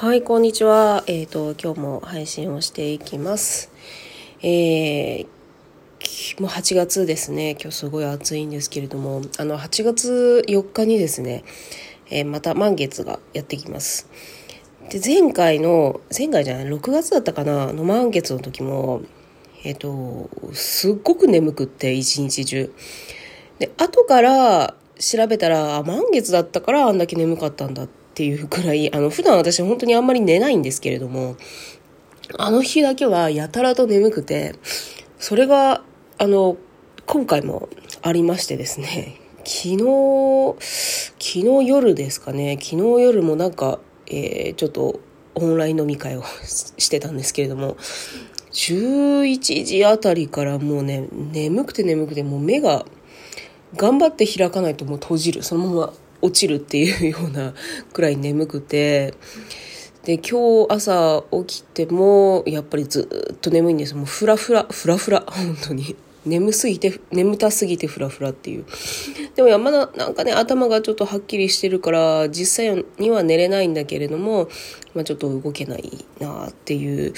はい、こんにちは。えっ、ー、と、今日も配信をしていきます。えー、もう8月ですね。今日すごい暑いんですけれども、あの、8月4日にですね、えー、また満月がやってきます。で、前回の、前回じゃない、6月だったかな、の満月の時も、えっ、と、すっごく眠くって、一日中。で、後から調べたら、満月だったからあんだけ眠かったんだってっていうくらい、あの、普段私本当にあんまり寝ないんですけれども、あの日だけはやたらと眠くて、それが、あの、今回もありましてですね、昨日、昨日夜ですかね、昨日夜もなんか、えー、ちょっとオンライン飲み会をしてたんですけれども、11時あたりからもうね、眠くて眠くて、もう目が頑張って開かないともう閉じる。そのまま落ちるっていうようなくらい眠くて、で、今日朝起きても、やっぱりずっと眠いんです。もうフラフラ、フラフラ、本当に。眠すぎて、眠たすぎてフラフラっていう。でも山田、なんかね、頭がちょっとはっきりしてるから、実際には寝れないんだけれども、まあちょっと動けないなっていう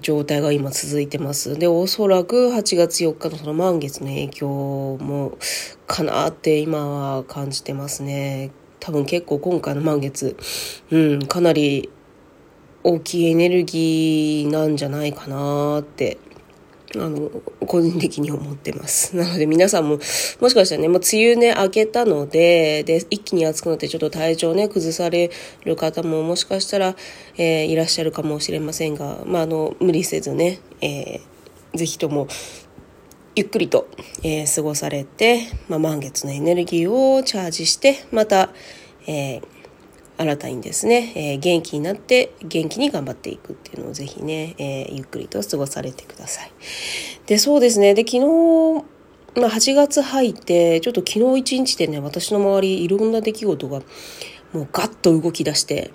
状態が今続いてます。で、おそらく8月4日のその満月の影響もかなって今は感じてますね。多分結構今回の満月、うん、かなり大きいエネルギーなんじゃないかなってあの、個人的に思ってます。なので皆さんも、もしかしたらね、もう梅雨ね、明けたので、で、一気に暑くなってちょっと体調ね、崩される方ももしかしたら、えー、いらっしゃるかもしれませんが、まあ、あの、無理せずね、えー、ぜひとも、ゆっくりと、えー、過ごされて、まあ、満月のエネルギーをチャージして、また、えー、新たにですね、えー、元気になって元気に頑張っていくっていうのをぜひね、えー、ゆっくりと過ごされてください。で、そうですね。で、昨日、まあ、8月入って、ちょっと昨日一日でね、私の周りいろんな出来事がもうガッと動き出して、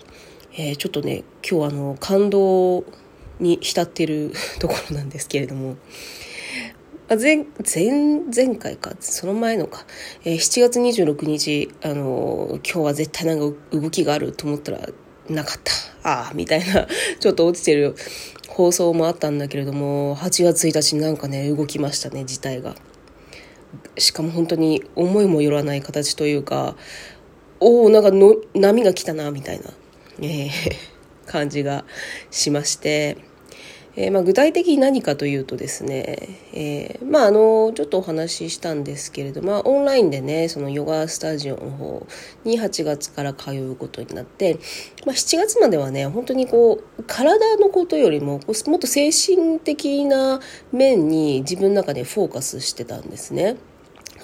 えー、ちょっとね、今日あの、感動に浸ってる ところなんですけれども、前、前、前回か、その前のか、えー、7月26日、あのー、今日は絶対なんか動きがあると思ったら、なかった。ああ、みたいな、ちょっと落ちてる放送もあったんだけれども、8月1日になんかね、動きましたね、事態が。しかも本当に思いもよらない形というか、おお、なんかの波が来たな、みたいな、えー、感じがしまして、えー、まあ、具体的に何かというとですね、えー、まあ、あの、ちょっとお話ししたんですけれども、まあ、オンラインでね、そのヨガスタジオの方に8月から通うことになって、まあ、7月まではね、本当にこう、体のことよりも、もっと精神的な面に自分の中でフォーカスしてたんですね。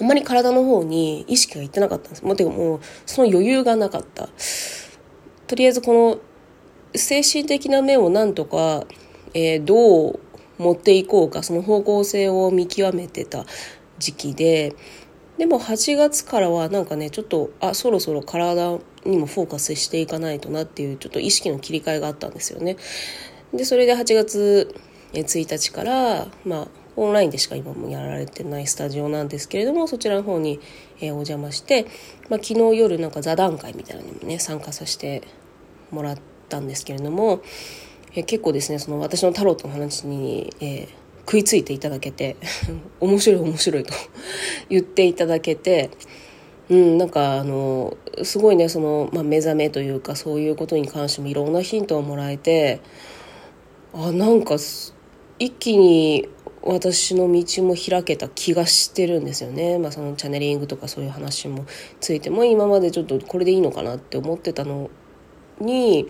あんまり体の方に意識がいってなかったんです。もう、てかもう、その余裕がなかった。とりあえずこの、精神的な面をなんとかえー、どう持っていこうかその方向性を見極めてた時期ででも8月からはなんかねちょっとあそろそろ体にもフォーカスしていかないとなっていうちょっと意識の切り替えがあったんですよね。でそれで8月1日からまあオンラインでしか今もやられてないスタジオなんですけれどもそちらの方に、えお邪魔して、まあ、昨日夜なんか座談会みたいなのにもね参加させてもらったんですけれどもえ結構ですねその私のタロットの話に、えー、食いついていただけて 面白い面白いと 言っていただけてうん、なんかあのすごいねその、まあ、目覚めというかそういうことに関してもいろんなヒントをもらえてあなんか一気に私の道も開けた気がしてるんですよね、まあ、そのチャネリングとかそういう話もついても今までちょっとこれでいいのかなって思ってたのに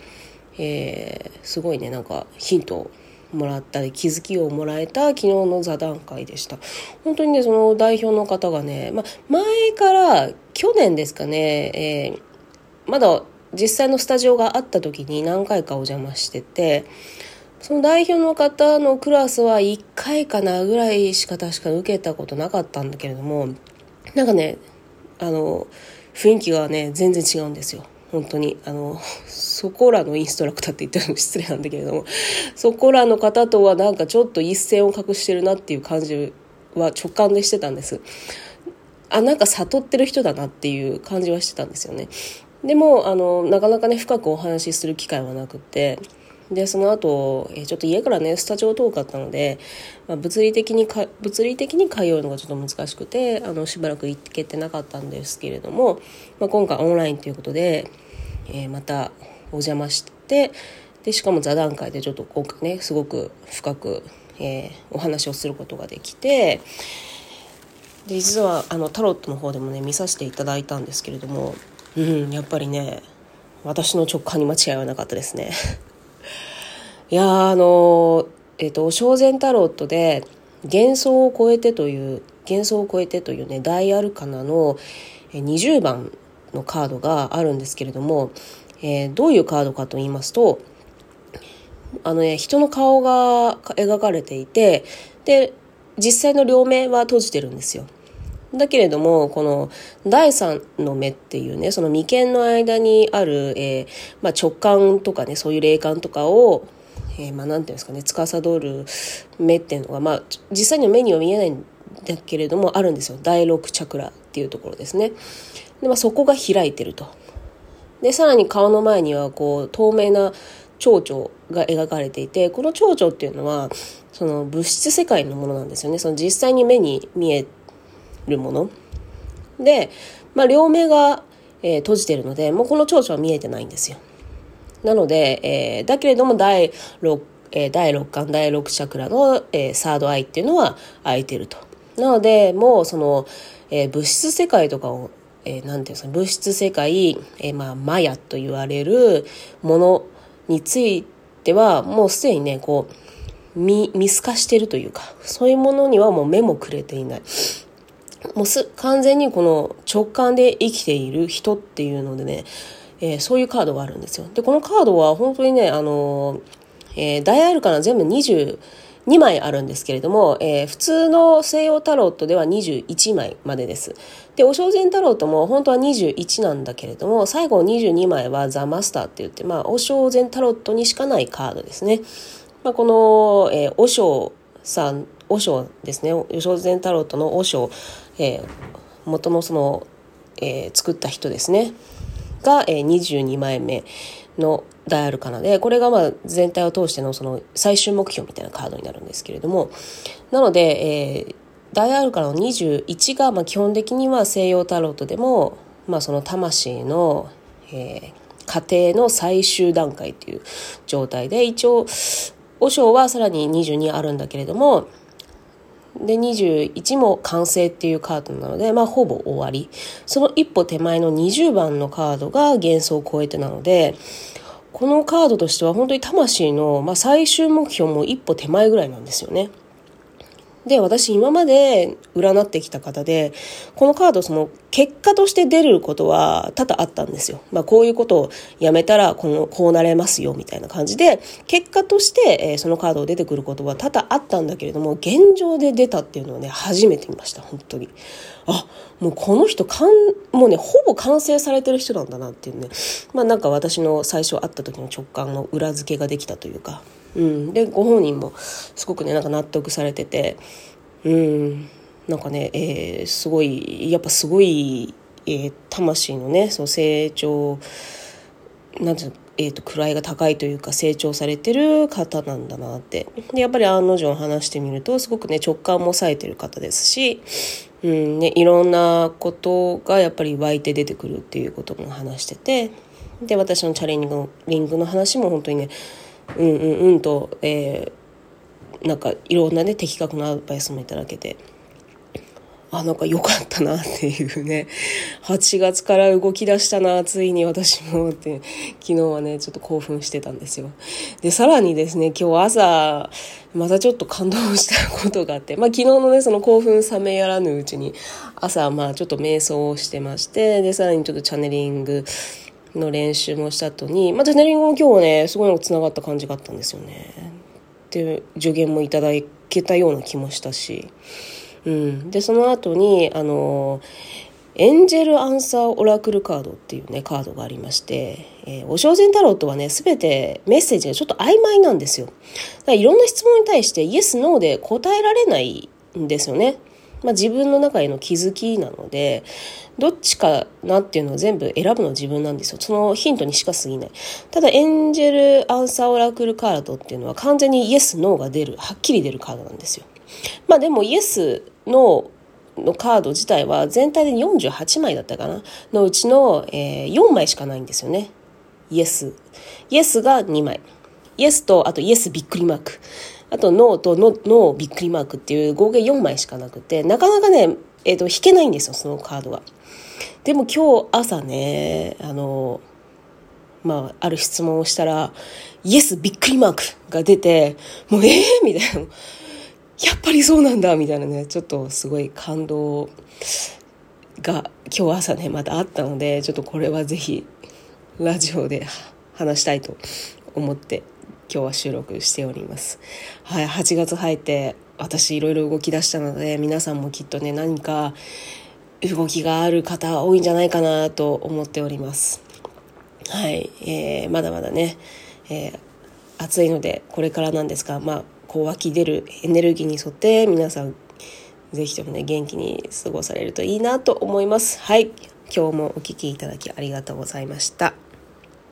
えー、すごいねなんかヒントをもらったり気づきをもらえた昨日の座談会でした。本当にねその代表の方がね、ま、前から去年ですかね、えー、まだ実際のスタジオがあった時に何回かお邪魔しててその代表の方のクラスは1回かなぐらいしか確か受けたことなかったんだけれどもなんかねあの雰囲気がね全然違うんですよ。本当にあのそこらのインストラクターって言ったら失礼なんだけれどもそこらの方とはなんかちょっと一線を画してるなっていう感じは直感でしてたんです。あなんか悟ってる人だなっていう感じはしてたんですよね。でもあのなかなかね深くお話しする機会はなくてでその後、えちょっと家からねスタジオ遠かったので、まあ、物理的にか物理的に通うのがちょっと難しくてあのしばらく行けてなかったんですけれども、まあ、今回オンラインということで、えー、またお邪魔してでしかも座談会でちょっと今回ねすごく深く、えー、お話をすることができてで実はあのタロットの方でもね見させていただいたんですけれども、うん、やっぱりね私の直感に間違いはなかったですね。いやあのえっ、ー、と正禅タロットで幻想を超えてという幻想を超えてというね大アルカナの20番のカードがあるんですけれども、えー、どういうカードかと言いますとあのね人の顔が描かれていてで実際の両目は閉じてるんですよ。だけれども、この第三の目っていうね、その眉間の間にある、えー、まあ、直感とかね、そういう霊感とかをえー、まあ、ていうんですかね司る目っていうのが、まあ、実際には目には見えないんだけれどもあるんですよ。第六チャクラっていうところですね。で、まあ、そこが開いてると。でさらに顔の前にはこう透明な蝶々が描かれていてこの蝶々っていうのはその物質世界のものなんですよね。その実際に目に見えるもの。で、まあ、両目が、えー、閉じてるのでもうこの蝶々は見えてないんですよ。なので、えー、だけれども第6、えー、第6巻、第6チャクラの、えー、サードアイっていうのは開いてると。なので、もうその、えー、物質世界とかを、えー、なんていうんですか、物質世界、えー、まあ、マヤと言われるものについては、もうすでにね、こう、見、見透かしてるというか、そういうものにはもう目もくれていない。もうす、完全にこの直感で生きている人っていうのでね、えー、そういうカードがあるんですよ。で、このカードは本当にね、あのえー、大アルカナ全部22枚あるんですけれども、えー、普通の西洋タロットでは21枚までです。で、お正禅タロットも本当は21なんだけれども、最後22枚はザ・マスターって言って、まあ、お正禅タロットにしかないカードですね。まあ、この、えー、お正さん、お正ですね、お正禅タロットのお正、えー、元のその、えー、作った人ですね。が、えー、22枚目のダイアルカナでこれがまあ全体を通してのその最終目標みたいなカードになるんですけれども。なので、えー、ダイアルカナの21がまあ基本的には西洋タロットでも、まあ、その魂の、えー、家庭の最終段階っていう状態で一応和尚はさらに22あるんだけれどもで、21も完成っていうカードなので、まあ、ほぼ終わり。その一歩手前の20番のカードが幻想を超えてなので、このカードとしては本当に魂の、まあ、最終目標も一歩手前ぐらいなんですよね。で、私今まで占ってきた方で、このカードその結果として出ることは多々あったんですよ。まあこういうことをやめたらこのこうなれますよみたいな感じで、結果として、え、そのカードを出てくることは多々あったんだけれども、現状で出たっていうのはね、初めて見ました、本当に。あ、もうこの人かん、もうね、ほぼ完成されてる人なんだなっていうね。まあなんか私の最初会った時の直感の裏付けができたというか、うん、でご本人もすごくねなんか納得されてて。うん。なんかね、えー、すごいやっぱすごい、えー、魂のねその成長なんていうのえーと、位が高いというか成長されてる方なんだなって。でやっぱり案の定話してみるとすごくね直感も冴えてる方ですし、うんね、いろんなことがやっぱり湧いて出てくるっていうことも話しててで私のチャレンジングの話も本当にねうんうんうんと、えー、なんかいろんなね的確なアドバイスもいただけて。あなんか良かったなっていうね。8月から動き出したなついに私もって。昨日はねちょっと興奮してたんですよ。でさらにですね今日朝またちょっと感動したことがあって。まあ昨日のねその興奮冷めやらぬうちに朝まあちょっと瞑想をしてまして。でさらにちょっとチャネリングの練習もした後に、またネリングも今日ね、すごいの繋がった感じがあったんですよね。で、助言もいただけたような気もしたし。うん。で、その後に、あの、エンジェルアンサーオラクルカードっていうね、カードがありまして、えー、お正禅太郎とはね、すべてメッセージがちょっと曖昧なんですよ。だからいろんな質問に対してイエス、ノーで答えられないんですよね。まあ、自分の中への気づきなのでどっちかなっていうのを全部選ぶのは自分なんですよそのヒントにしか過ぎないただエンジェルアンサーオラクルカードっていうのは完全にイエスノーが出るはっきり出るカードなんですよまあでもイエスノーのカード自体は全体で48枚だったかな。のうちの、えー、4枚しかないんですよね。イエス。イエスが2枚。イエスとあとイエスびっくりマーク。あとノーとノーびっくりマークっていう合計4枚しかなくて。なかなかね、えーと、引けないんですよそのカードが。でも今日朝ねあのまあある質問をしたらイエスびっくりマークが出てもうええー、みたいな。やっぱりそうなんだみたいなねちょっとすごい感動が今日朝ねまたあったのでちょっとこれはぜひラジオで話したいと思って今日は収録しております。はい、8月入って私いろいろ動き出したので皆さんもきっとね何か動きがある方多いんじゃないかなと思っております。はい、えー、まだまだね、えー、暑いのでこれからなんですが、まあ、こう湧き出るエネルギーに沿って皆さんぜひともね元気に過ごされるといいなと思います。はい、今日もお聴きいただきありがとうございました。